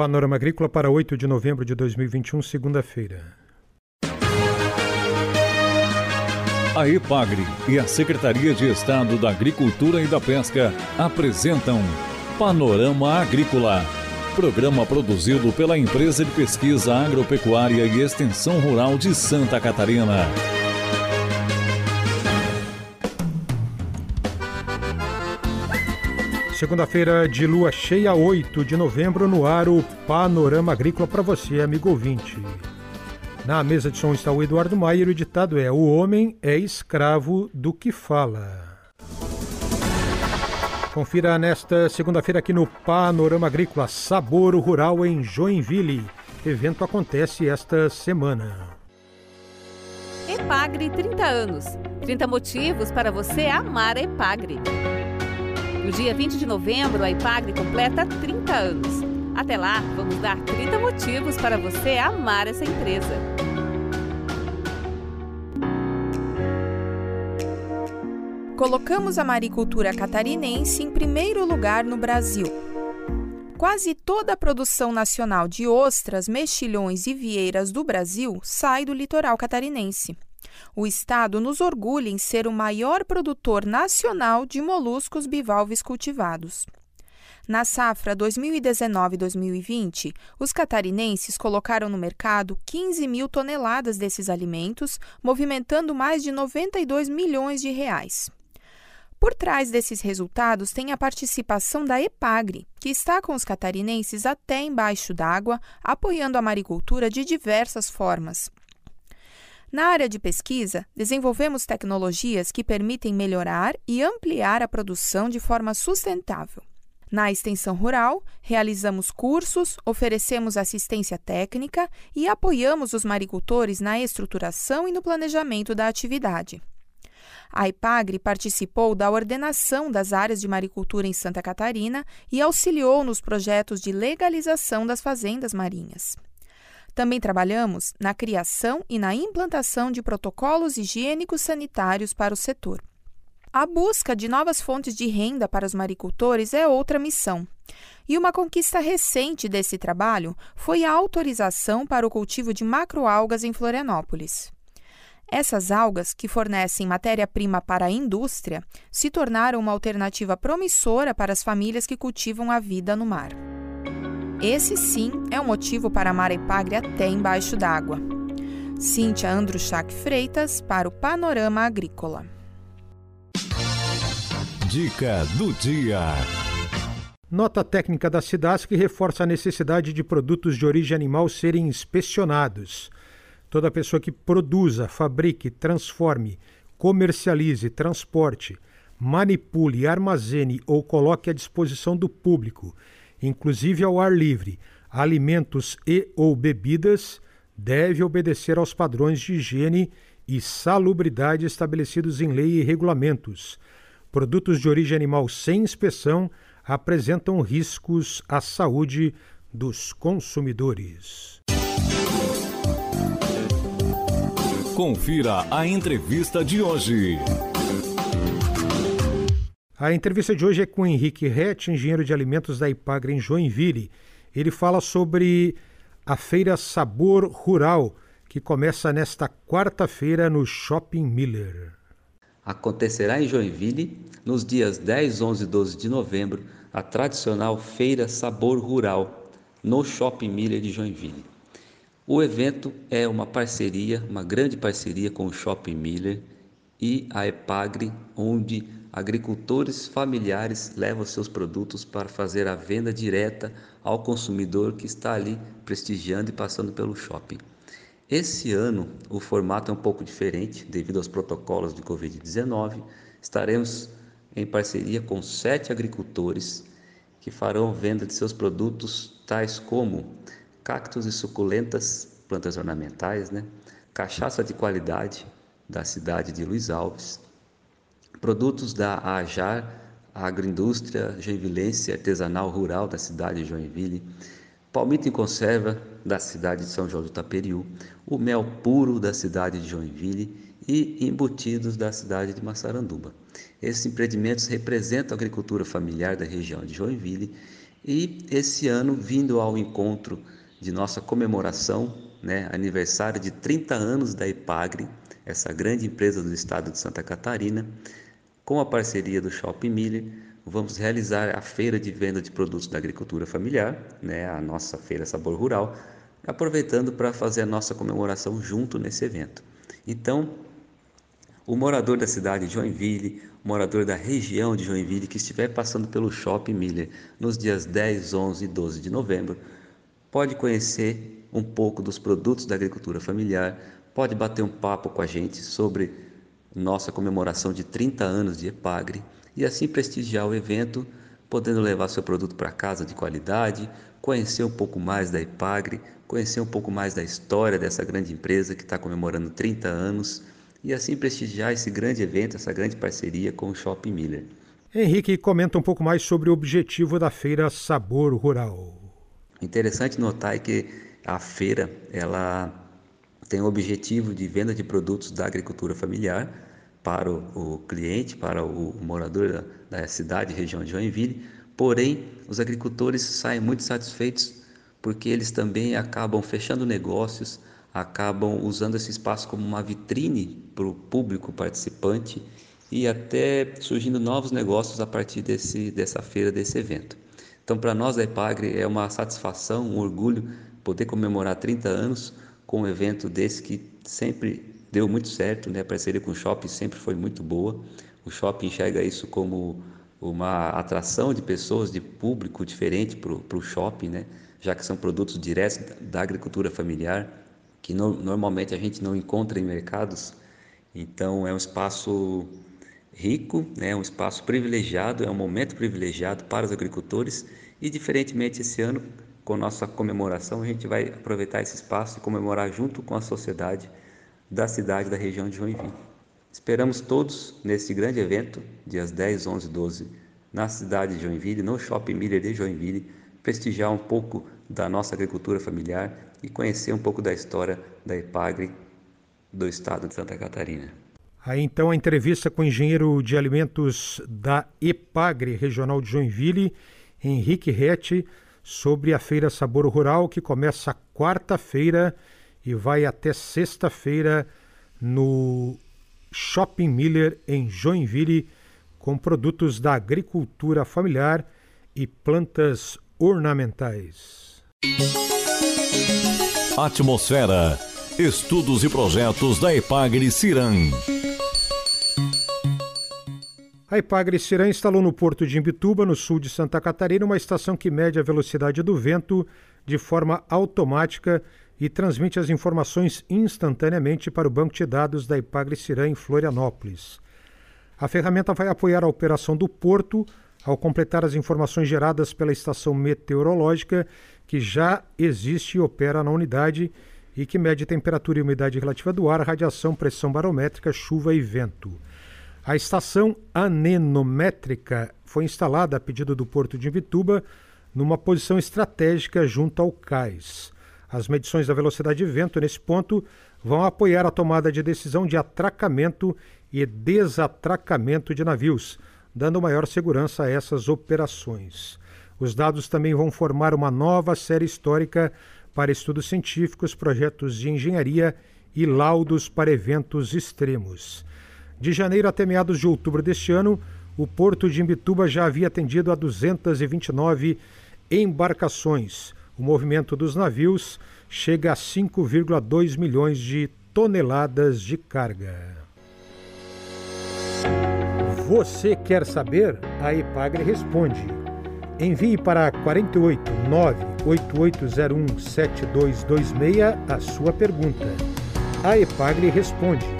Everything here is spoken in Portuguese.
Panorama Agrícola para 8 de novembro de 2021, segunda-feira. A EPAGRE e a Secretaria de Estado da Agricultura e da Pesca apresentam Panorama Agrícola, programa produzido pela Empresa de Pesquisa Agropecuária e Extensão Rural de Santa Catarina. Segunda-feira de lua cheia, 8 de novembro, no ar o Panorama Agrícola para você, amigo ouvinte. Na mesa de som está o Eduardo Maier o ditado é: O homem é escravo do que fala. Confira nesta segunda-feira aqui no Panorama Agrícola Sabor Rural em Joinville. Evento acontece esta semana. Epagre 30 anos. 30 motivos para você amar a Epagre. No dia 20 de novembro, a Ipagre completa 30 anos. Até lá, vamos dar 30 motivos para você amar essa empresa. Colocamos a maricultura catarinense em primeiro lugar no Brasil. Quase toda a produção nacional de ostras, mexilhões e vieiras do Brasil sai do litoral catarinense. O estado nos orgulha em ser o maior produtor nacional de moluscos bivalves cultivados. Na safra 2019-2020, os catarinenses colocaram no mercado 15 mil toneladas desses alimentos, movimentando mais de 92 milhões de reais. Por trás desses resultados tem a participação da EPAGRE, que está com os catarinenses até embaixo d'água, apoiando a maricultura de diversas formas, na área de pesquisa, desenvolvemos tecnologias que permitem melhorar e ampliar a produção de forma sustentável. Na extensão rural, realizamos cursos, oferecemos assistência técnica e apoiamos os maricultores na estruturação e no planejamento da atividade. A IPAGRE participou da ordenação das áreas de maricultura em Santa Catarina e auxiliou nos projetos de legalização das fazendas marinhas. Também trabalhamos na criação e na implantação de protocolos higiênicos sanitários para o setor. A busca de novas fontes de renda para os maricultores é outra missão. E uma conquista recente desse trabalho foi a autorização para o cultivo de macroalgas em Florianópolis. Essas algas, que fornecem matéria-prima para a indústria, se tornaram uma alternativa promissora para as famílias que cultivam a vida no mar. Esse sim é um motivo para amar a Ipagre até embaixo d'água. Cíntia Andruchak Freitas para o Panorama Agrícola. Dica do dia. Nota técnica da cidade que reforça a necessidade de produtos de origem animal serem inspecionados. Toda pessoa que produza, fabrique, transforme, comercialize, transporte, manipule, armazene ou coloque à disposição do público inclusive ao ar livre, alimentos e ou bebidas, deve obedecer aos padrões de higiene e salubridade estabelecidos em lei e regulamentos. Produtos de origem animal sem inspeção apresentam riscos à saúde dos consumidores. Confira a entrevista de hoje. A entrevista de hoje é com Henrique Rett, engenheiro de alimentos da Ipagre em Joinville. Ele fala sobre a feira Sabor Rural, que começa nesta quarta-feira no Shopping Miller. Acontecerá em Joinville, nos dias 10, 11 e 12 de novembro, a tradicional Feira Sabor Rural, no Shopping Miller de Joinville. O evento é uma parceria, uma grande parceria com o Shopping Miller e a Epagre, onde agricultores familiares levam seus produtos para fazer a venda direta ao consumidor que está ali prestigiando e passando pelo shopping. Esse ano o formato é um pouco diferente devido aos protocolos de Covid-19. Estaremos em parceria com sete agricultores que farão venda de seus produtos, tais como cactos e suculentas, plantas ornamentais, né? cachaça de qualidade da cidade de Luiz Alves, Produtos da AJAR, agroindústria joinvilense artesanal rural da cidade de Joinville, palmito em conserva da cidade de São João do Taperiú, o mel puro da cidade de Joinville e embutidos da cidade de Massaranduba. Esses empreendimentos representam a agricultura familiar da região de Joinville. E esse ano, vindo ao encontro de nossa comemoração, né, aniversário de 30 anos da Ipagre, essa grande empresa do estado de Santa Catarina, com a parceria do Shopping Miller, vamos realizar a feira de venda de produtos da agricultura familiar, né, a nossa feira Sabor Rural, aproveitando para fazer a nossa comemoração junto nesse evento. Então, o morador da cidade de Joinville, morador da região de Joinville que estiver passando pelo Shopping Miller nos dias 10, 11 e 12 de novembro, pode conhecer um pouco dos produtos da agricultura familiar, pode bater um papo com a gente sobre nossa comemoração de 30 anos de Epagre e assim prestigiar o evento, podendo levar seu produto para casa de qualidade, conhecer um pouco mais da Epagre, conhecer um pouco mais da história dessa grande empresa que está comemorando 30 anos e assim prestigiar esse grande evento, essa grande parceria com o Shopping Miller. Henrique comenta um pouco mais sobre o objetivo da feira Sabor Rural. Interessante notar que a feira ela tem o objetivo de venda de produtos da agricultura familiar para o, cliente, para o, o morador da, da cidade, região de Joinville. Porém, os agricultores saem muito satisfeitos porque eles também acabam fechando negócios, acabam usando esse espaço como uma vitrine para o público participante e até surgindo novos negócios a partir desse, dessa feira, desse evento. Então, para nós da Epagre é uma satisfação, um orgulho poder comemorar 30 anos com um evento desse que sempre deu muito certo, né? A parceria com o shopping sempre foi muito boa. O shopping enxerga isso como uma atração de pessoas, de público diferente para o shopping, né? Já que são produtos diretos da agricultura familiar, que no, normalmente a gente não encontra em mercados. Então é um espaço rico, né? um espaço privilegiado, é um momento privilegiado para os agricultores e diferentemente esse ano com nossa comemoração a gente vai aproveitar esse espaço e comemorar junto com a sociedade da cidade da região de Joinville. Esperamos todos nesse grande evento, dias 10, 11 e 12, na cidade de Joinville, no Shopping Miller de Joinville, prestigiar um pouco da nossa agricultura familiar e conhecer um pouco da história da EPAGRE do estado de Santa Catarina. Aí então a entrevista com o engenheiro de alimentos da EPAGRE Regional de Joinville, Henrique Rete, sobre a Feira Sabor Rural, que começa quarta-feira e vai até sexta-feira no Shopping Miller em Joinville com produtos da agricultura familiar e plantas ornamentais. Atmosfera. Estudos e projetos da Epagre Ciran. A Ipagre Ciran instalou no porto de Imbituba, no sul de Santa Catarina, uma estação que mede a velocidade do vento de forma automática e transmite as informações instantaneamente para o banco de dados da Ipagre Ciran em Florianópolis. A ferramenta vai apoiar a operação do porto ao completar as informações geradas pela estação meteorológica que já existe e opera na unidade e que mede temperatura e umidade relativa do ar, radiação, pressão barométrica, chuva e vento. A estação anenométrica foi instalada a pedido do Porto de Imbituba numa posição estratégica junto ao cais. As medições da velocidade de vento nesse ponto vão apoiar a tomada de decisão de atracamento e desatracamento de navios, dando maior segurança a essas operações. Os dados também vão formar uma nova série histórica para estudos científicos, projetos de engenharia e laudos para eventos extremos. De janeiro até meados de outubro deste ano, o porto de Imbituba já havia atendido a 229 embarcações. O movimento dos navios chega a 5,2 milhões de toneladas de carga. Você quer saber? A Epagre responde. Envie para 48 98801 7226 a sua pergunta. A Epagre responde